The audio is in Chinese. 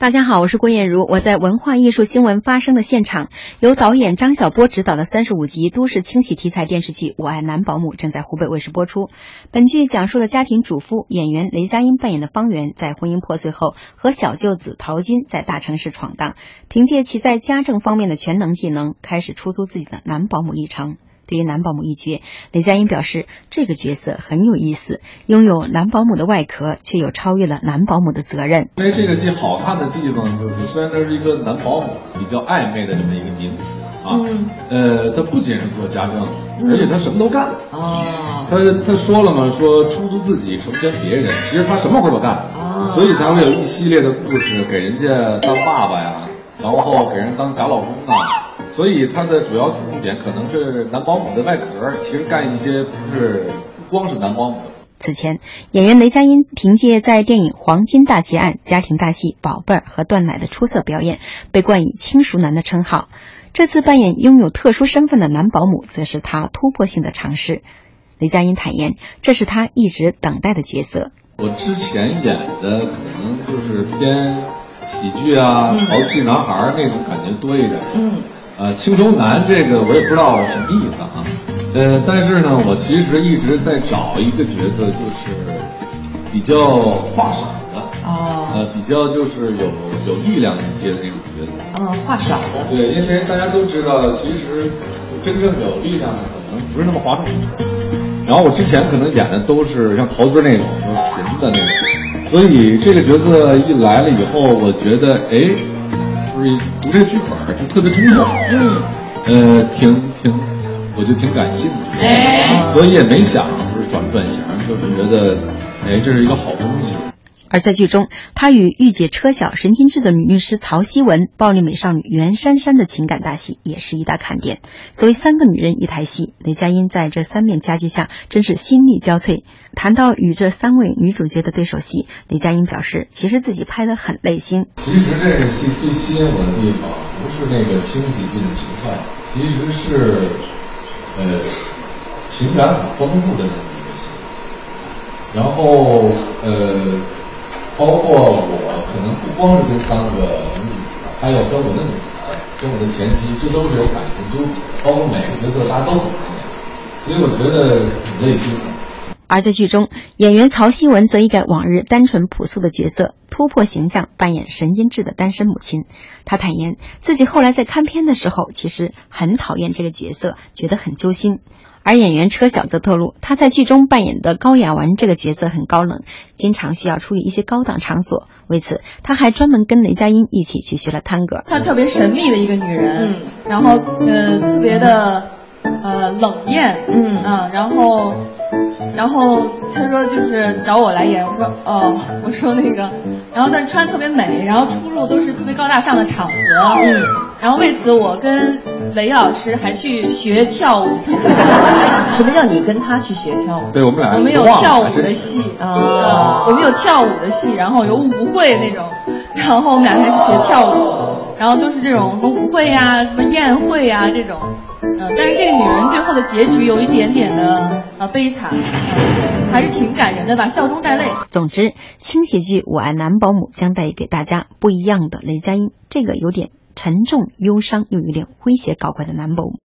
大家好，我是郭艳茹，我在文化艺术新闻发生的现场。由导演张晓波执导的三十五集都市轻喜题材电视剧《我爱男保姆》正在湖北卫视播出。本剧讲述了家庭主妇演员雷佳音扮演的方圆，在婚姻破碎后和小舅子陶金在大城市闯荡，凭借其在家政方面的全能技能，开始出租自己的男保姆历程。对于男保姆一角，雷佳音表示这个角色很有意思，拥有男保姆的外壳，却又超越了男保姆的责任。因为这个戏好看的地方就是，虽然它是一个男保姆比较暧昧的这么一个名词啊，呃，他不仅是做家政，而且他什么都干啊。他他说了嘛，说出租自己成全别人，其实他什么活都干，所以才会有一系列的故事，给人家当爸爸呀，然后给人当假老公啊。所以它的主要侧重点可能是男保姆的外壳，其实干一些不是不光是男保姆。此前，演员雷佳音凭借在电影《黄金大劫案》家庭大戏《宝贝儿》和断奶的出色表演，被冠以“轻熟男”的称号。这次扮演拥有特殊身份的男保姆，则是他突破性的尝试。雷佳音坦言，这是他一直等待的角色。我之前演的可能就是偏喜剧啊、淘气男孩那种感觉多一点。嗯。呃，轻熟男这个我也不知道什么意思啊，呃，但是呢，我其实一直在找一个角色，就是比较话少的，哦，呃，比较就是有有力量一些的那种角色，嗯，话少的，对，因为大家都知道，其实真正有力量的可能不是那么哗众然后我之前可能演的都是像桃子那种，就是贫的那种，所以这个角色一来了以后，我觉得，哎。读这剧本就特别通透，嗯，呃，挺挺，我就挺感兴趣，所以也没想就是转转型，就是觉得，哎，这是一个好东西。而在剧中，他与御姐车晓、神经质的女律师曹希文、暴力美少女袁姗姗的情感大戏也是一大看点。作为三个女人一台戏，雷佳音在这三面夹击下真是心力交瘁。谈到与这三位女主角的对手戏，雷佳音表示，其实自己拍得很累心。其实这个戏最吸引我的地方不是那个轻喜剧的名帅，其实是呃情感很丰富的那么一个戏。然后呃。包括我可能不光是跟三个女主，还有跟我的女儿，跟我的前妻，这都是有感情纠葛。包括每个角色大家都很难演，所以我觉得挺累心的。而在剧中，演员曹曦文则一改往日单纯朴素的角色，突破形象，扮演神经质的单身母亲。他坦言，自己后来在看片的时候，其实很讨厌这个角色，觉得很揪心。而演员车晓则透露，他在剧中扮演的高雅文这个角色很高冷，经常需要出席一些高档场所。为此，他还专门跟雷佳音一起去学了探戈。她特别神秘的一个女人，嗯，然后呃特别的呃冷艳，嗯啊，然后然后他说就是找我来演，我说哦，我说那个，然后但穿特别美，然后出入都是特别高大上的场合，嗯，然后为此我跟。雷老师还去学跳舞，什么叫你跟他去学跳舞？对我们俩，我们有跳舞的戏啊，我们有跳舞的戏，然后有舞会那种，然后我们俩开始学跳舞，然后都是这种什么舞会呀、什么宴会呀这种，嗯，但是这个女人最后的结局有一点点的啊悲惨，还是挺感人的吧，笑中带泪。总之，轻喜剧《我爱男保姆》将带给大家不一样的雷佳音，这个有点。沉重、忧伤又有点诙谐搞怪的男保姆。